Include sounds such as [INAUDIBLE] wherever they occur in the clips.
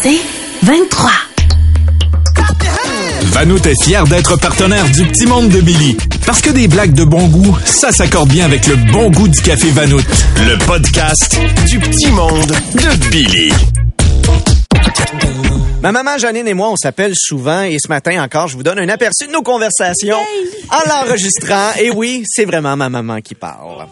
C'est 23. Vanout est fier d'être partenaire du Petit Monde de Billy. Parce que des blagues de bon goût, ça s'accorde bien avec le bon goût du café Vanout. Le podcast du Petit Monde de Billy. Ma maman Janine et moi, on s'appelle souvent et ce matin encore, je vous donne un aperçu de nos conversations en l'enregistrant. Et oui, c'est vraiment ma maman qui parle.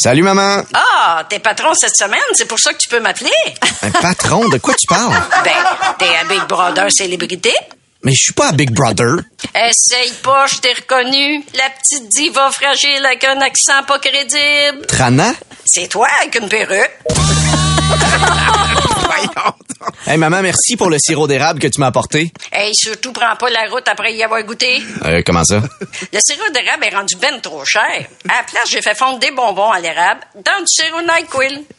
Salut maman. Ah, t'es patron cette semaine, c'est pour ça que tu peux m'appeler. [LAUGHS] Un patron, de quoi tu parles? Ben, t'es à Big Brother Célébrité. Mais je suis pas à Big Brother. Essaye pas, je t'ai reconnu. La petite diva fragile avec un accent pas crédible. Trana? C'est toi avec une perruque. [LAUGHS] Hey maman, merci pour le sirop d'érable que tu m'as apporté. Hey, surtout, prends pas la route après y avoir goûté. Euh, comment ça? Le sirop d'érable est rendu ben trop cher. À la place, j'ai fait fondre des bonbons à l'érable dans du sirop NyQuil. [LAUGHS]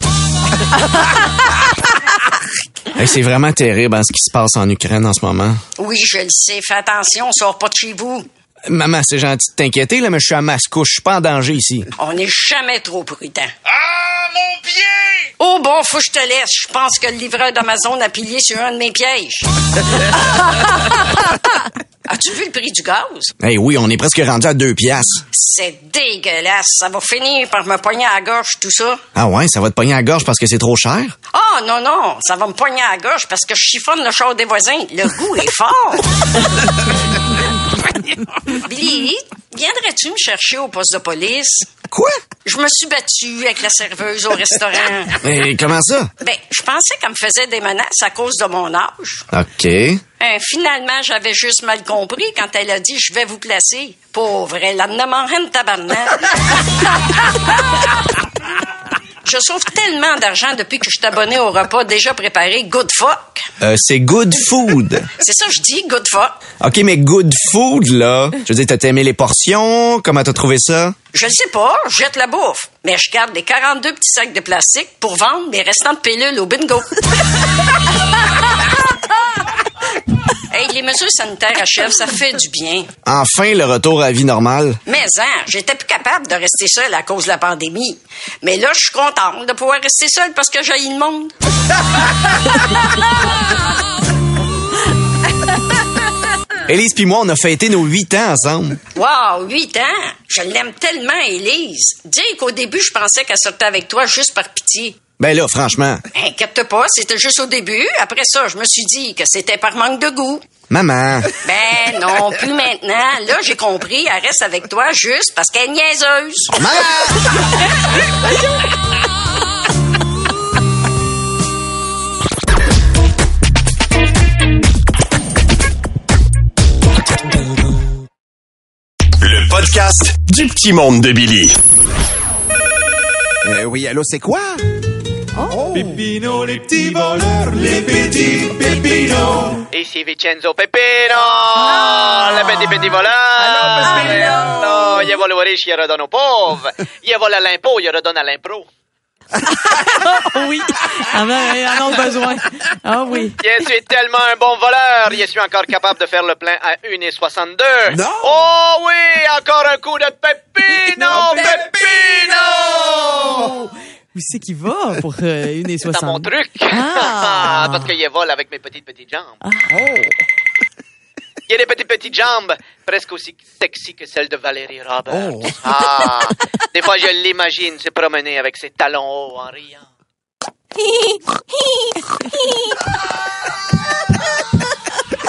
Hey, c'est vraiment terrible hein, ce qui se passe en Ukraine en ce moment. Oui, je le sais. Fais attention, sors pas de chez vous. Maman, c'est gentil de t'inquiéter, là, mais je suis à Mascouche. Je suis pas en danger ici. On n'est jamais trop prudent. Ah, mon pied! Oh bon, faut que je te laisse. Je pense que le livreur d'Amazon a pillé sur un de mes pièges. [LAUGHS] As-tu vu le prix du gaz? Hey, oui, on est presque rendu à deux piastres. C'est dégueulasse. Ça va finir par me pogner à la gorge, tout ça. Ah ouais, ça va te pogner à la gorge parce que c'est trop cher? Oh non, non, ça va me pogner à la gorge parce que je chiffonne le char des voisins. Le goût est fort. [LAUGHS] [LAUGHS] Billy, viendrais-tu me chercher au poste de police? Quoi? Je me suis battue avec la serveuse au restaurant. [LAUGHS] Mais comment ça? Ben, je pensais qu'elle me faisait des menaces à cause de mon âge. OK. Hein, finalement, j'avais juste mal compris quand elle a dit je vais vous placer. Pauvre, elle en a mangé une tabarnak. [LAUGHS] Je sauve tellement d'argent depuis que je suis abonné au repas déjà préparé Good Fuck. Euh, c'est good food. [LAUGHS] C'est ça que je dis, Good Fuck. OK, mais good food, là. Je veux dire, t'as aimé les portions? Comment t'as trouvé ça? Je le sais pas, je jette la bouffe. Mais je garde les 42 petits sacs de plastique pour vendre mes restants de pilules au bingo. [LAUGHS] hey, les mesures sanitaires achèvent, ça fait du bien. Enfin, le retour à la vie normale. Mais hein, j'étais plus capable de rester seule à cause de la pandémie. Mais là, je suis contente de pouvoir rester seule parce que j'ai le monde. [LAUGHS] Élise puis moi, on a fêté nos huit ans ensemble. Wow, huit ans! Je l'aime tellement, Élise. Dis qu'au début, je pensais qu'elle sortait avec toi juste par pitié. Ben là, franchement. Inquiète pas, c'était juste au début. Après ça, je me suis dit que c'était par manque de goût. Maman. Ben non, plus maintenant. Là, j'ai compris, elle reste avec toi juste parce qu'elle est niaiseuse. Le podcast du Petit Monde de Billy. Euh, oui, allô, c'est quoi? Pépino, les petits voleurs, les petits pépinos. Ici Vincenzo Peppino, le petit petit voleur. Allô, io volevo riche, io redonne aux pauvres. Io vole à l'impôt, io redonne à l'impro. [LAUGHS] oui, ah ben, ils en ont besoin. Ah oui. Je suis tellement un bon voleur, je suis encore capable de faire le plein à 1,62. Non. Oh oui, encore un coup de Peppino, Peppino. Où c'est qu'il va pour euh, une et [LAUGHS] C'est dans mon soixante? truc. Ah. [LAUGHS] Parce je vole avec mes petites petites jambes. Oh. [LAUGHS] Il y a des petites petites jambes, presque aussi sexy que celles de Valérie Robert. Oh. Ah, des fois je l'imagine se promener avec ses talons hauts en riant.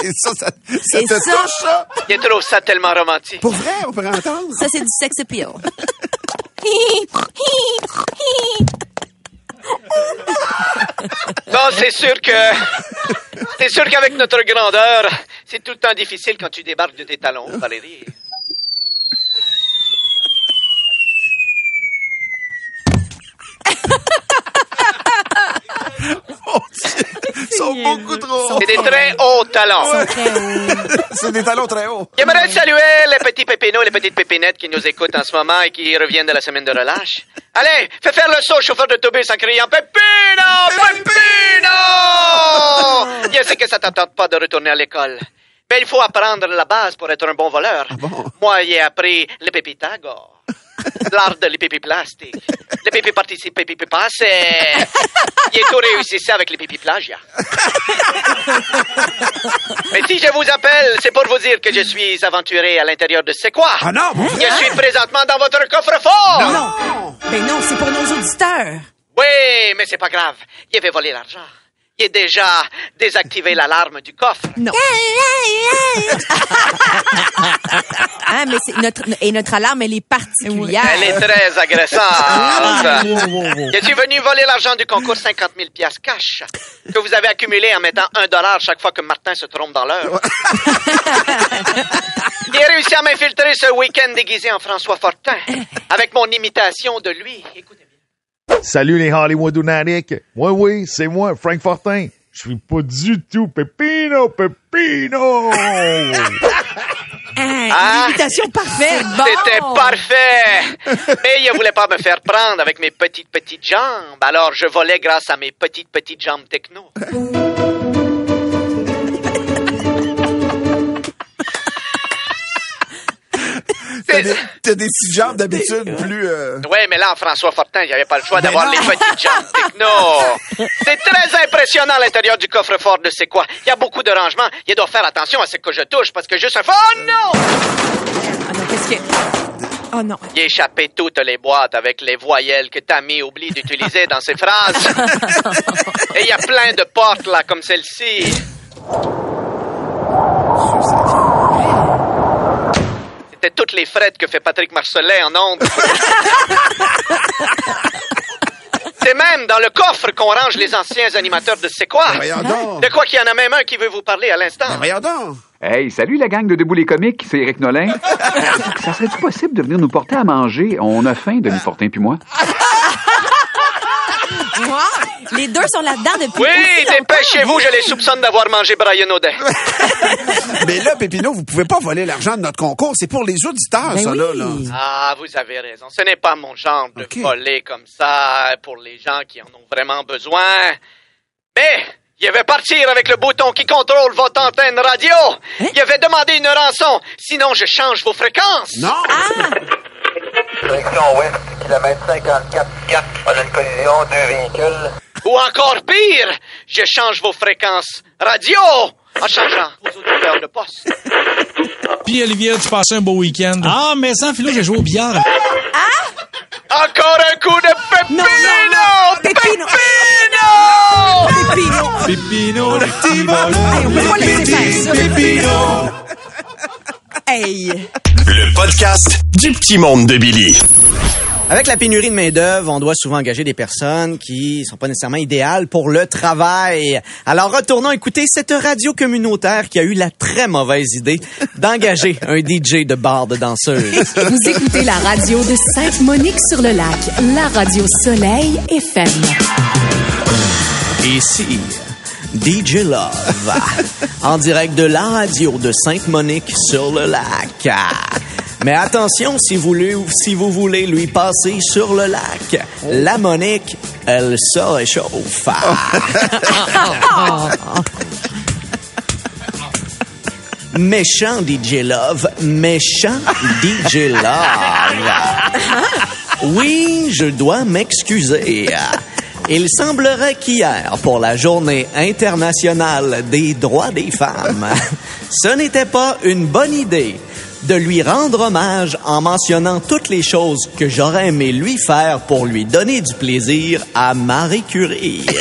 Et ça, ça, ça Et te ça- touche, ça? Je trouve ça tellement romantique. Pour vrai, on peut entendre? Ça, c'est du sex appeal. Bon, c'est sûr que... [LAUGHS] C'est sûr qu'avec notre grandeur, c'est tout le temps difficile quand tu débarques de tes talons, Valérie. Ils sont beaucoup trop hauts. C'est des très hauts talons. [LAUGHS] C'est des talons très hauts. J'aimerais saluer les petits pépinos, les petites pépinettes qui nous écoutent en ce moment et qui reviennent de la semaine de relâche. Allez, fais faire le saut au chauffeur d'autobus en criant! Pépino! Je sais que ça t'attend pas de retourner à l'école. Mais il faut apprendre la base pour être un bon voleur. Moi, j'ai appris le pépitagore. [LAUGHS] L'art de l'épipiplastique. Le pipi participe pipi passe et... Il est tout réussi avec les pipi plagia. Mais si je vous appelle, c'est pour vous dire que je suis aventuré à l'intérieur de C'est quoi? Ah non, vrai? Je suis présentement dans votre coffre-fort! Non. Ben non, c'est pour nos auditeurs. Oui, mais c'est pas grave. Il avait volé l'argent. Il a déjà désactivé l'alarme du coffre. Non. ah, [LAUGHS] mais c'est notre, et notre alarme, elle est particulière. Elle est très agressante. Je suis venu voler l'argent du concours 50 000 piastres cash que vous avez accumulé en mettant un dollar chaque fois que Martin se trompe dans l'heure? [LAUGHS] Il a réussi à m'infiltrer ce week-end déguisé en François Fortin [LAUGHS] avec mon imitation de lui. Écoutez. Salut les Hollywood Lunatics. Oui, oui, c'est moi, Frank Fortin. Je suis pas du tout Pepino, Pepino. [LAUGHS] Ah, Ah. Imitation parfaite. [LAUGHS] Bon. C'était parfait. Mais il ne voulait pas me faire prendre avec mes petites petites jambes. Alors je volais grâce à mes petites petites jambes techno. [LAUGHS] T'as des, petites jambes d'habitude plus... euh, Oui, mais là, en François Fortin, il n'y avait pas le choix Ben d'avoir les petites jambes techno. [LAUGHS] C'est très impressionnant à l'intérieur du coffre-fort de C'est quoi. Il y a beaucoup de rangements. Il doit faire attention à ce que je touche parce que juste un... Oh non! Ah non, qu'est-ce que... Oh non. Il a échappé toutes les boîtes avec les voyelles que Tammy oublie d'utiliser dans ses phrases. [LAUGHS] Et il y a plein de portes, là, comme celle-ci. C'était toutes les frettes que fait Patrick Marcelet en ondes. [LAUGHS] C'est même dans le coffre qu'on range les anciens animateurs de C'est quoi? Donc. De quoi qu'il y en a même un qui veut vous parler à l'instant. Voyons donc. Hey, salut la gang de Debout les comiques, c'est Eric Nolin. [LAUGHS] Ça serait-tu possible de venir nous porter à manger? On a faim, Denis Fortin puis moi? [LAUGHS] Les deux sont là-dedans depuis Oui, dépêchez-vous, je les soupçonne d'avoir mangé Brian Audet. [LAUGHS] Mais là, Pépino, vous pouvez pas voler l'argent de notre concours. C'est pour les auditeurs, Ben ça, là. oui. là. Ah, vous avez raison. Ce n'est pas mon genre de voler comme ça pour les gens qui en ont vraiment besoin. Mais, il avait partir avec le bouton qui contrôle votre antenne radio. Il avait demandé une rançon. Sinon, je change vos fréquences. Non! Direction ouest, kilomètre 54 4. On a une collision, deux véhicules. Ou encore pire, je change vos fréquences radio en changeant vos auditeurs de poste. [LAUGHS] Puis Olivier, tu passais un beau week-end. Ah, mais sans philo, j'ai joué au billard. Encore un coup de non, Pépino! Pépino! Pépino! Pépino, le petit voleur. Hey, on peut pas laisser faire ça. Pépino. Hey! Le podcast du petit monde de Billy. Avec la pénurie de main-d'œuvre, on doit souvent engager des personnes qui sont pas nécessairement idéales pour le travail. Alors, retournons écouter cette radio communautaire qui a eu la très mauvaise idée d'engager un DJ de bar de danseuse. Vous écoutez la radio de Sainte-Monique-sur-le-Lac, la radio Soleil FM. Ici, DJ Love, [LAUGHS] en direct de la radio de Sainte-Monique-sur-le-Lac. Mais attention, si vous, lui- si vous voulez lui passer sur le lac, la Monique, elle se réchauffe. [LAUGHS] méchant DJ Love, méchant DJ Love. [LAUGHS] Oui, je dois m'excuser. Il semblerait qu'hier, pour la journée internationale des droits des femmes, [LAUGHS] ce n'était pas une bonne idée de lui rendre hommage en mentionnant toutes les choses que j'aurais aimé lui faire pour lui donner du plaisir à Marie Curie. [LAUGHS]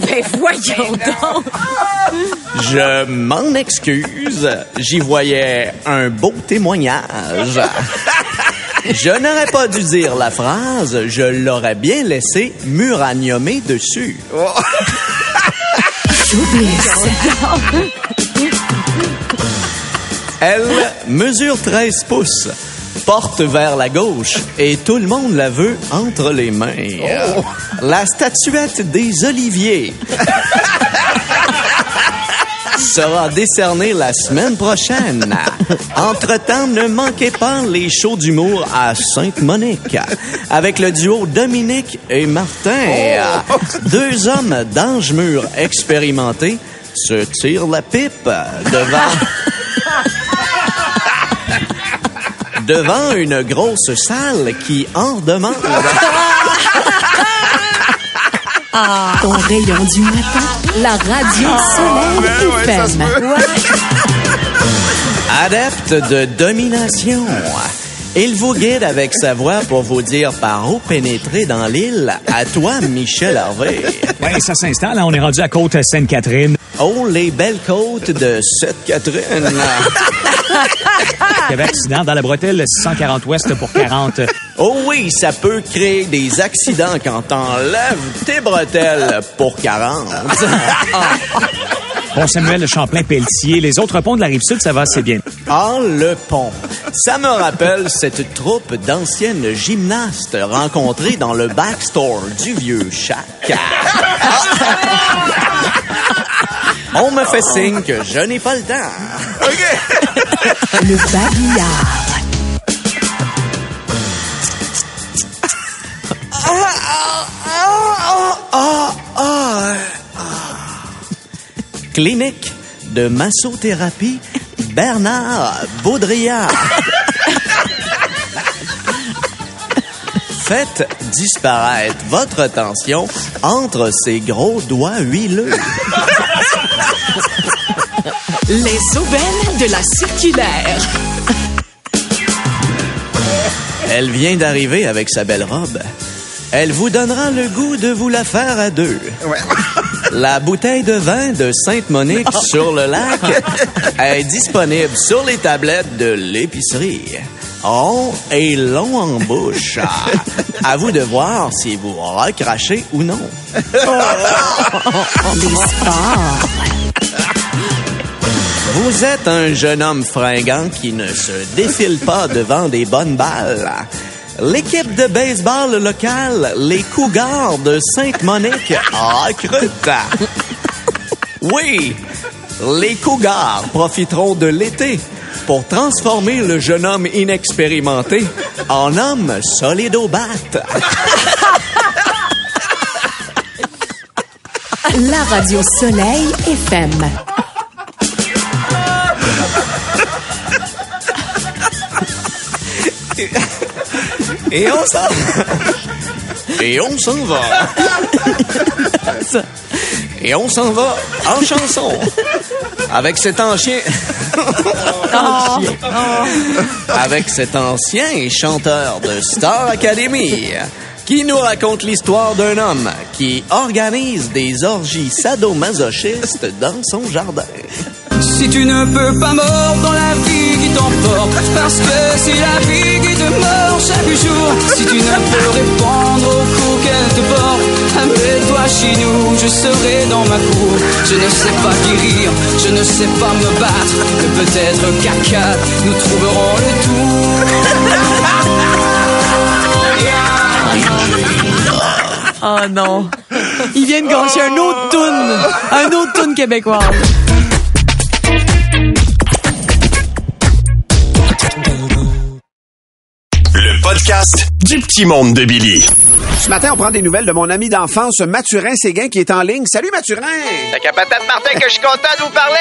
Ben voyons [LAUGHS] donc! Je m'en excuse. J'y voyais un beau témoignage. Je n'aurais pas dû dire la phrase, je l'aurais bien laissé muraniumé dessus. Elle mesure 13 pouces, porte vers la gauche et tout le monde la veut entre les mains. La statuette des Oliviers sera décernée la semaine prochaine. Entre-temps, ne manquez pas les shows d'humour à Sainte-Monique avec le duo Dominique et Martin. Deux hommes d'ange mûr expérimentés se tirent la pipe devant devant une grosse salle qui en demande. [LAUGHS] Ton rayon du matin, la radio Soleil ben ouais, FM. Adepte de domination. Il vous guide avec sa voix pour vous dire par où pénétrer dans l'île. À toi, Michel Harvey. Ouais, ça s'installe. hein. On est rendu à Côte-Sainte-Catherine. Oh, les belles côtes de Sainte-Catherine. [LAUGHS] Il y avait accident dans la bretelle 640 ouest pour 40. Oh oui, ça peut créer des accidents quand t'enlèves tes bretelles pour 40. [LAUGHS] Bon, Samuel Champlain-Pelletier. Les autres ponts de la Rive-Sud, ça va assez bien. Ah, le pont. Ça me rappelle cette troupe d'anciennes gymnastes rencontrées dans le backstore du vieux Chac. [LAUGHS] On me fait signe que je n'ai pas le temps. Le babillard. Clinique de massothérapie Bernard Baudrillard. Faites disparaître votre tension entre ces gros doigts huileux. [LAUGHS] Les aubaines de la circulaire. Elle vient d'arriver avec sa belle robe. Elle vous donnera le goût de vous la faire à deux. [LAUGHS] La bouteille de vin de Sainte-Monique sur le lac [LAUGHS] est disponible sur les tablettes de l'épicerie. Rond et long en bouche. À vous de voir si vous recrachez ou non. Vous êtes un jeune homme fringant qui ne se défile pas devant des bonnes balles. L'équipe de baseball locale, les Cougars de Sainte-Monique, recrute. Oui, les Cougars profiteront de l'été pour transformer le jeune homme inexpérimenté en homme solide au bat. [LAUGHS] La radio Soleil FM. Et on s'en Et on s'en va. Et on s'en va en chanson. Avec cet ancien... Avec cet ancien chanteur de Star Academy qui nous raconte l'histoire d'un homme qui organise des orgies sadomasochistes dans son jardin. Si tu ne peux pas mordre dans la vie qui t'emporte, parce que c'est la vie qui te mord chaque jour. Si tu ne peux répondre au coup qu'elle te porte, amène-toi chez nous, je serai dans ma cour. Je ne sais pas guérir, je ne sais pas me battre, mais peut-être qu'à quatre, nous trouverons le tour. Oh non. Il vient de gâcher un autre tune. Un autre tune québécois. Le podcast du petit monde de Billy. Ce matin, on prend des nouvelles de mon ami d'enfance, Mathurin Séguin, qui est en ligne. Salut, Mathurin! La Martin, que je suis content de vous parler.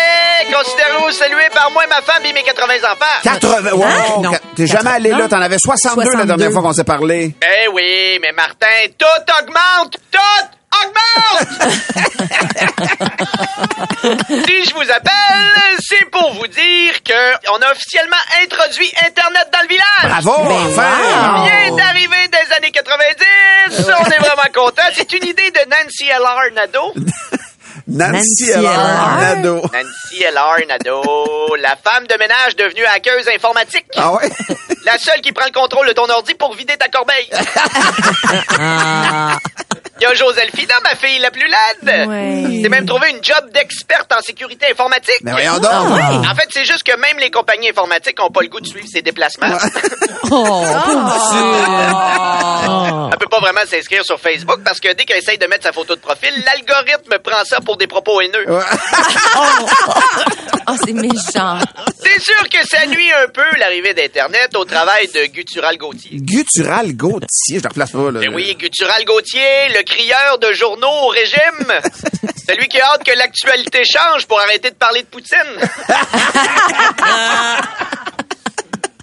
Considérez-vous salué par moi, ma femme et mes 80 enfants. 80, wow, Hein? Non. T'es jamais allé là, t'en avais 62, la 62. dernière fois qu'on s'est parlé. Eh oui, mais Martin, tout augmente! Tout augmente! [LAUGHS] si je vous appelle, c'est pour vous dire que on a officiellement introduit Internet dans le village. Bravo! enfin! Bien d'arriver des années 90, on est vraiment content. C'est une idée de Nancy L.R. Nadeau. [LAUGHS] Nancy L.R. Nadeau. Nancy L.R. Nadeau, la femme de ménage devenue hackeuse informatique. Ah ouais? La seule qui prend le contrôle de ton ordi pour vider ta corbeille. [LAUGHS] Il y a Joséphine, ma fille la plus laide. Ouais. T'es même trouvé une job d'experte en sécurité informatique. Mais voyons donc. En fait, c'est juste que même les compagnies informatiques ont pas le goût de suivre ses déplacements. [LAUGHS] Oh, pauvre Elle peut pas vraiment s'inscrire sur Facebook parce que dès qu'elle essaye de mettre sa photo de profil, l'algorithme prend ça pour des propos haineux. [LAUGHS] Oh, c'est méchant. C'est sûr que ça nuit un peu l'arrivée d'Internet au travail de Guttural Gauthier. Guttural Gauthier, je le replace pas, là. Ben oui, Guttural Gauthier, le crieur de journaux au régime. [LAUGHS] Celui qui a hâte que l'actualité change pour arrêter de parler de Poutine. [LAUGHS]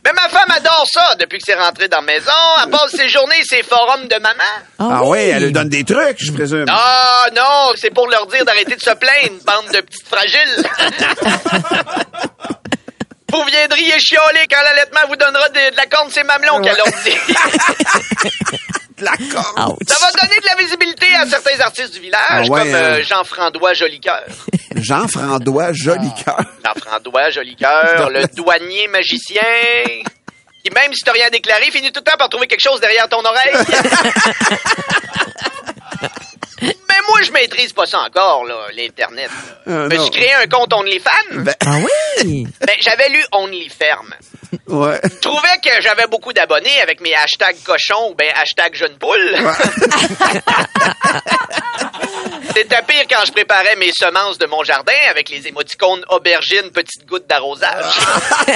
Mais ma femme adore ça depuis que c'est rentré dans la maison. Elle passe ses journées et ses forums de maman. Ah, oui, elle lui donne des trucs, je présume. Ah non, c'est pour leur dire d'arrêter de se plaindre, bande de petites fragiles. [LAUGHS] vous viendriez chialer quand l'allaitement vous donnera de, de la corne ses mamelons qu'elle leur dit. [LAUGHS] Ça va donner de la visibilité à certains artistes du village, Ah ouais, comme euh, hein. Jean-François Jolicoeur. [LAUGHS] Jean-François Jolicoeur. Jean-François Jolicoeur, [LAUGHS] le douanier magicien. Qui, même si t'as rien déclaré, finit tout le temps par trouver quelque chose derrière ton oreille. [LAUGHS] Mais moi, je maîtrise pas ça encore, là, l'Internet. Euh, Je me non. suis créé un compte OnlyFans? Ah oui? [LAUGHS] Ben, j'avais lu OnlyFerme. Ouais. Je trouvais que j'avais beaucoup d'abonnés avec mes hashtags cochons ou ben hashtag jeune poule. [LAUGHS] C'était pire quand je préparais mes semences de mon jardin avec les émoticônes aubergine petite goutte d'arrosage. [LAUGHS]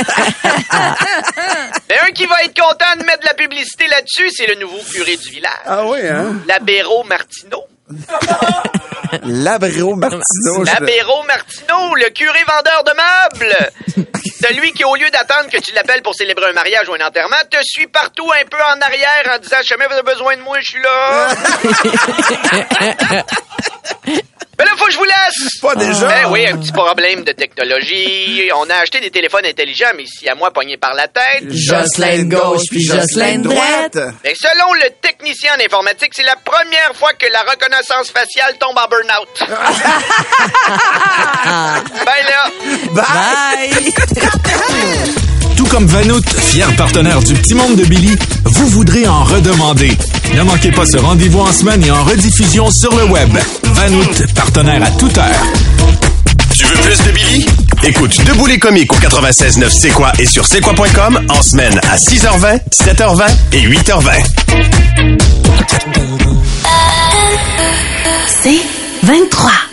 Mais un qui va être content de mettre de la publicité là-dessus, c'est le nouveau curé du village. Ah oui, hein? Labéro Martineau. Je- Labéro Martineau, le curé vendeur de meubles. [LAUGHS] Celui qui, au lieu d'attendre que tu l'appelles pour célébrer un mariage ou un enterrement, te suit partout un peu en arrière en disant « Jamais vous avez besoin de moi, je suis là. [LAUGHS] » [LAUGHS] Mais là, faut que je vous laisse. Pas déjà. Ben oui, un petit problème de technologie. On a acheté des téléphones intelligents, mais si à moi pogné par la tête... Jocelyne gauche puis Jocelyne droite. Mais selon le technicien en informatique, c'est la première fois que la reconnaissance faciale tombe en burn-out. [LAUGHS] ben là... Bye! [LAUGHS] comme Vanout, fier partenaire du Petit Monde de Billy, vous voudrez en redemander. Ne manquez pas ce rendez-vous en semaine et en rediffusion sur le web. Vanout, partenaire à toute heure. Tu veux plus de Billy? Écoute Debout les comiques au 96.9 C'est quoi et sur c'est quoi.com en semaine à 6h20, 7h20 et 8h20. C'est 23.